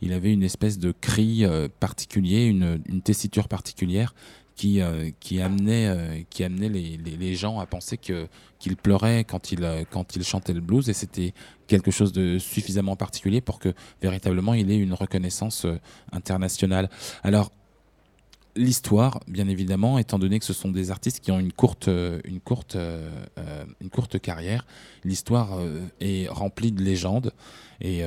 il avait une espèce de cri particulier, une tessiture particulière qui, euh, qui amenait, euh, qui amenait les, les, les gens à penser que qu'il pleurait quand il, euh, quand il chantait le blues et c'était quelque chose de suffisamment particulier pour que véritablement il ait une reconnaissance internationale. Alors l'histoire, bien évidemment, étant donné que ce sont des artistes qui ont une courte, euh, euh, euh, carrière, l'histoire est remplie de légendes et,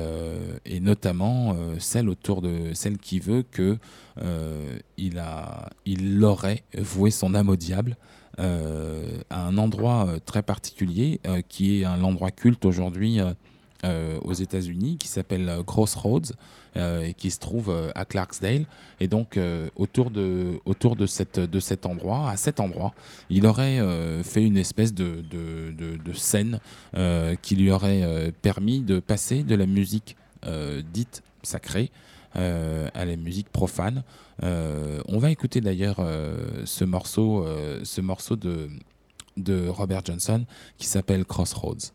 notamment celle autour de celle qui veut que euh, il a, aurait voué son âme au diable à un endroit très particulier qui est un endroit culte aujourd'hui euh, aux États-Unis qui s'appelle euh, Crossroads euh, et qui se trouve à Clarksdale. Et donc autour de autour de cette de cet endroit, à cet endroit, il aurait fait une espèce de de, de, scène qui lui aurait permis de passer de la musique dite sacrée à la musique profane. On va écouter d'ailleurs ce morceau, ce morceau de, de Robert Johnson qui s'appelle Crossroads.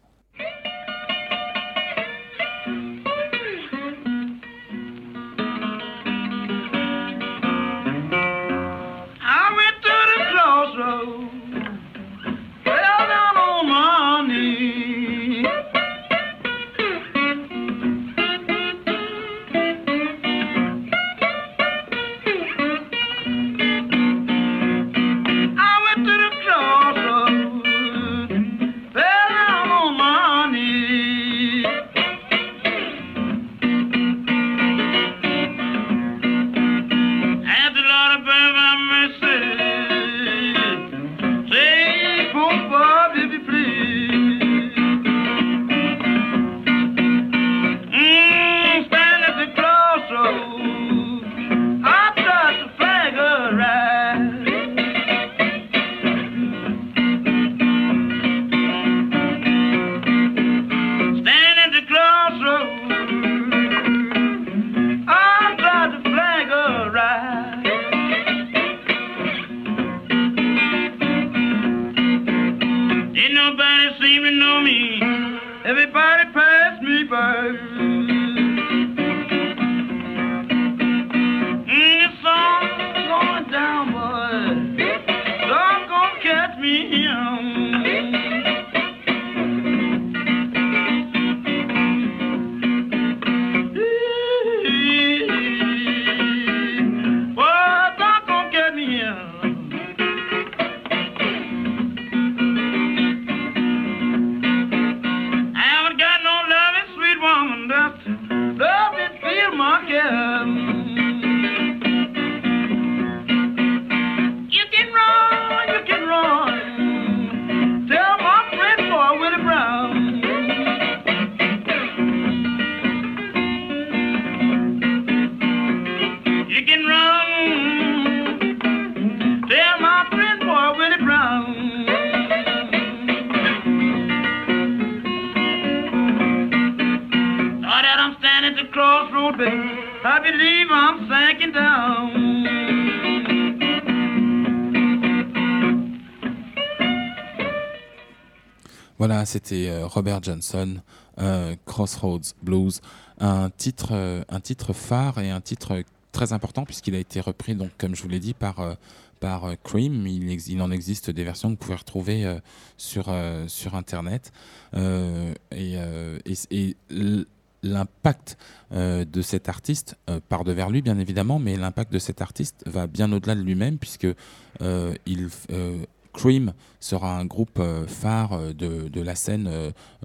C'était euh, Robert Johnson, euh, Crossroads Blues, un titre, euh, un titre phare et un titre très important puisqu'il a été repris, donc comme je vous l'ai dit, par par Cream. Il, en existe des versions que vous pouvez retrouver sur sur internet et, et, L'impact de cet artiste part de vers lui, bien évidemment, mais l'impact de cet artiste va bien au-delà de lui-même, puisque il, Cream sera un groupe euh, phare euh, de, de la scène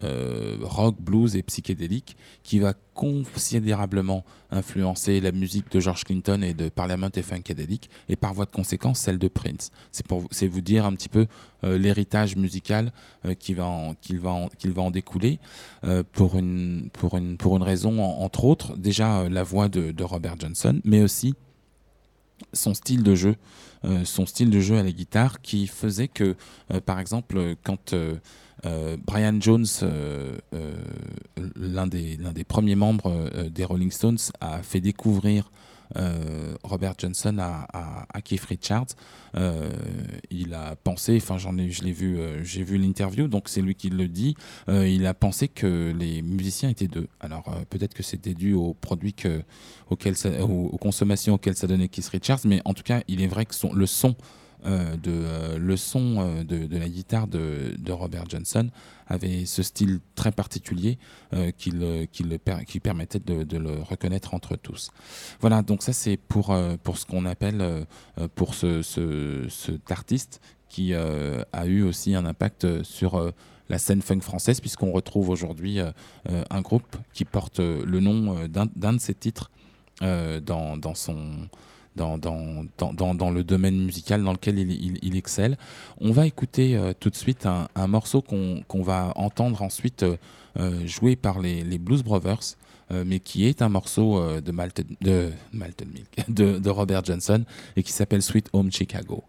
euh, rock, blues et psychédélique qui va considérablement influencer la musique de George Clinton et de Parliament et Funkadelic et par voie de conséquence celle de Prince. C'est pour vous- c'est vous dire un petit peu l'héritage musical qui va en, va en, va en découler pour, une, pour, une, pour une raison en- entre autres déjà la voix de, de Robert Johnson mais aussi son style de jeu, euh, son style de jeu à la guitare qui faisait que, euh, par exemple, quand euh, Brian Jones, l'un des, premiers membres des Rolling Stones, a fait découvrir Robert Johnson à, Keith Richards, euh, il a pensé, enfin j'en ai, je l'ai vu, euh, j'ai vu l'interview, donc c'est lui qui le dit. euh, il a pensé que les musiciens étaient deux. Alors euh, peut-être que c'était dû aux produits que, aux, consommations auxquelles ça donnait Keith Richards, mais en tout cas, il est vrai que son, le son euh, de euh, le son euh, de, la guitare de, de Robert Johnson avait ce style très particulier euh, qui, qui, permettait de, le reconnaître entre tous. Voilà, donc ça c'est pour, euh, pour ce qu'on appelle euh, euh, pour ce, ce, cet artiste qui euh, a eu aussi un impact sur euh, la scène funk française puisqu'on retrouve aujourd'hui euh, euh, un groupe qui porte euh, le nom euh, d'un de ses titres euh, dans, dans son dans, le domaine musical dans lequel il, excelle. On va écouter euh, tout de suite un, morceau qu'on va entendre ensuite euh, euh, joué par les, Blues Brothers, euh, mais qui est un morceau de, Malted, de, Malted Milk, [laughs] de, de Robert Johnson et qui s'appelle Sweet Home Chicago.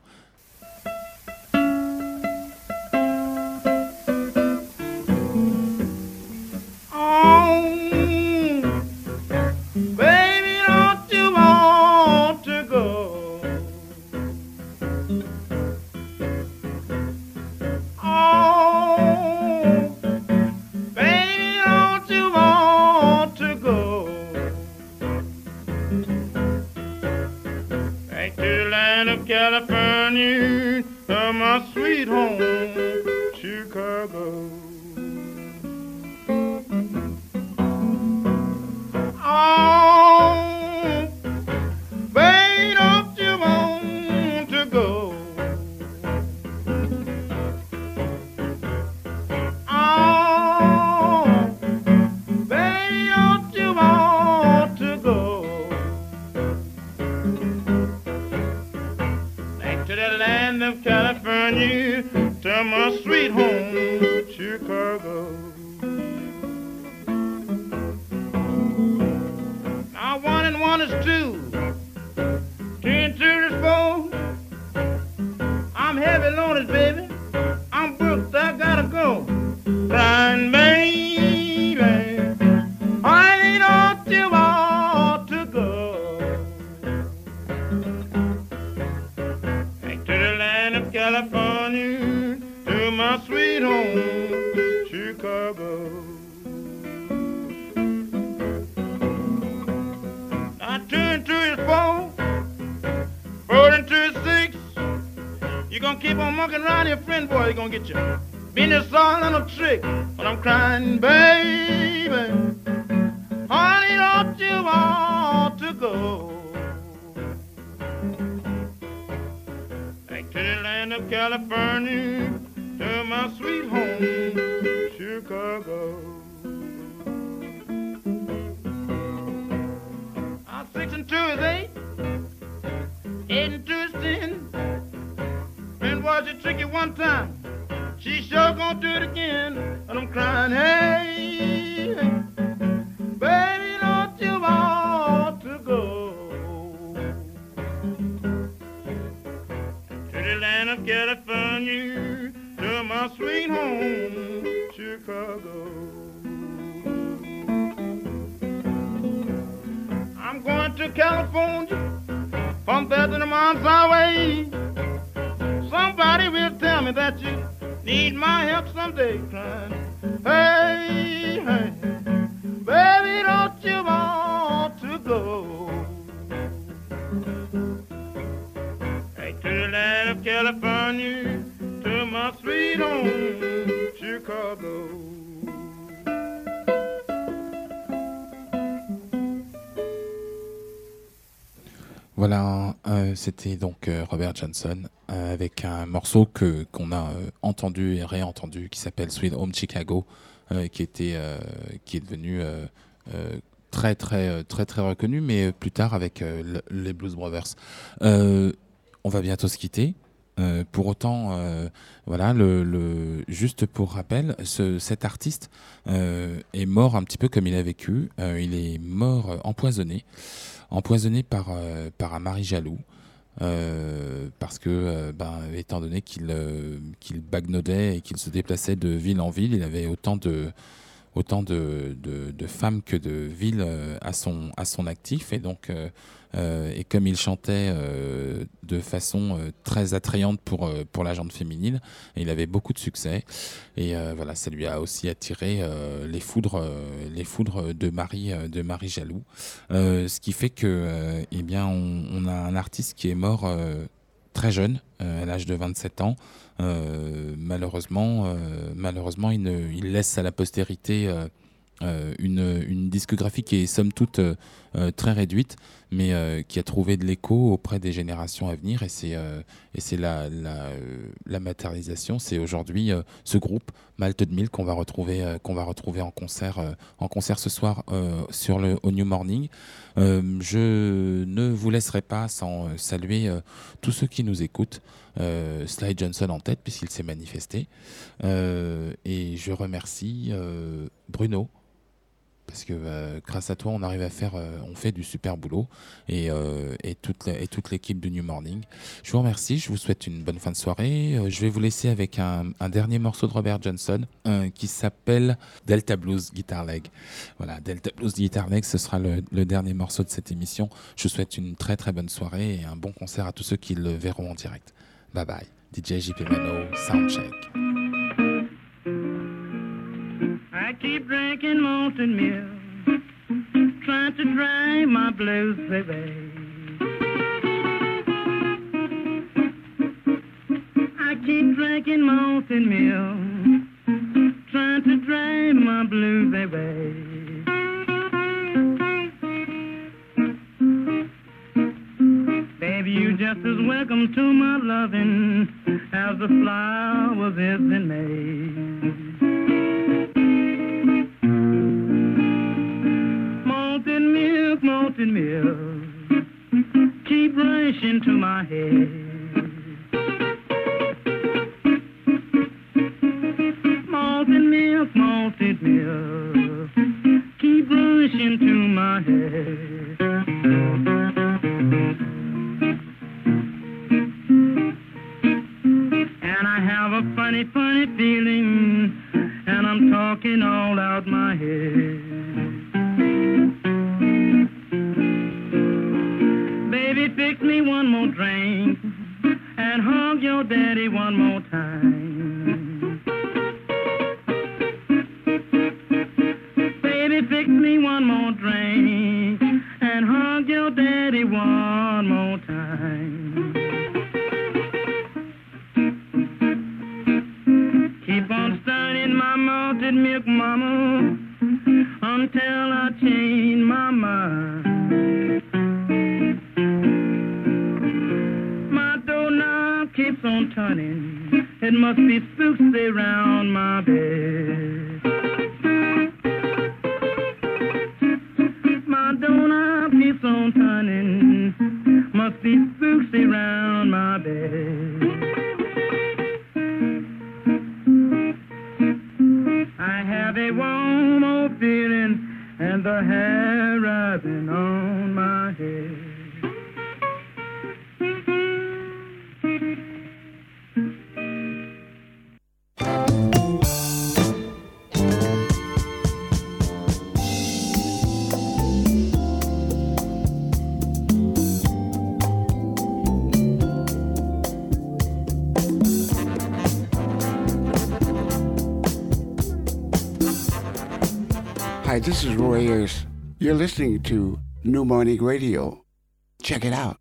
To my sweet home, Chicago. Uh, six and two is eight. Eight and two is ten. Was it tricky one time. She sure gonna do it again. And I'm crying, hey, baby, don't you want to go to the land of California, sweet home, Chicago? to California from there to the Monson Way. Somebody will tell me that you need my help someday, son. Hey, hey, baby, don't you want to go? Hey, to the land of California, Voilà, euh, c'était donc euh, Robert Johnson euh, avec un morceau que qu'on a entendu et réentendu qui s'appelle Sweet Home Chicago, qui était qui est devenu très très très très reconnu, mais plus tard avec le- les Blues Brothers. On va bientôt se quitter. Euh, pour autant, euh, voilà, le, le- juste pour rappel, ce, cet artiste euh, est mort un petit peu comme il a vécu. Euh, il est mort euh, empoisonné, empoisonné par, par un mari jaloux. parce que, ben, étant donné qu'il qu'il bagnaudait et qu'il se déplaçait de ville en ville, il avait autant de, autant de, femmes que de villes euh, à, son, à son actif. Et donc, euh, euh, et comme il chantait de façon très attrayante pour, pour la gente féminine, il avait beaucoup de succès. Et voilà, ça lui a aussi attiré les foudres, les foudres de Marie, de Marie Jaloux. Ce qui fait que, eh bien, on, a un artiste qui est mort très jeune, euh, à l'âge de 27 ans. Euh, malheureusement, euh, il, laisse à la postérité une, une discographie qui est somme toute très réduite, mais euh, qui a trouvé de l'écho auprès des générations à venir. Et c'est euh, la, la, euh, la matérialisation. C'est aujourd'hui euh, ce groupe Malted Milk qu'on va retrouver qu'on va retrouver en concert en concert ce soir sur le au New Morning. Je ne vous laisserai pas sans saluer tous ceux qui nous écoutent. Euh, Sly Johnson en tête puisqu'il s'est manifesté. Et je remercie Bruno parce que euh, grâce à toi, on arrive à faire, euh, on fait du super boulot et, euh, et toute et toute l'équipe du New Morning. Je vous remercie, je vous souhaite une bonne fin de soirée. Je vais vous laisser avec un, dernier morceau de Robert Johnson qui s'appelle Delta Blues Guitar Leg. Voilà, Delta Blues Guitar Leg, ce sera le, le dernier morceau de cette émission. Je vous souhaite une très très bonne soirée et un bon concert à tous ceux qui le verront en direct. Bye bye. DJ JP Mano, Soundcheck. Keep drinking malted milk, trying to dry my blues, baby. I keep drinking malted milk, trying to dry my blues, baby. Baby, you're just as welcome to my loving as the flowers is in May. Milk, malted milk, keep rushing to my head. You're listening to New Morning Radio. Check it out.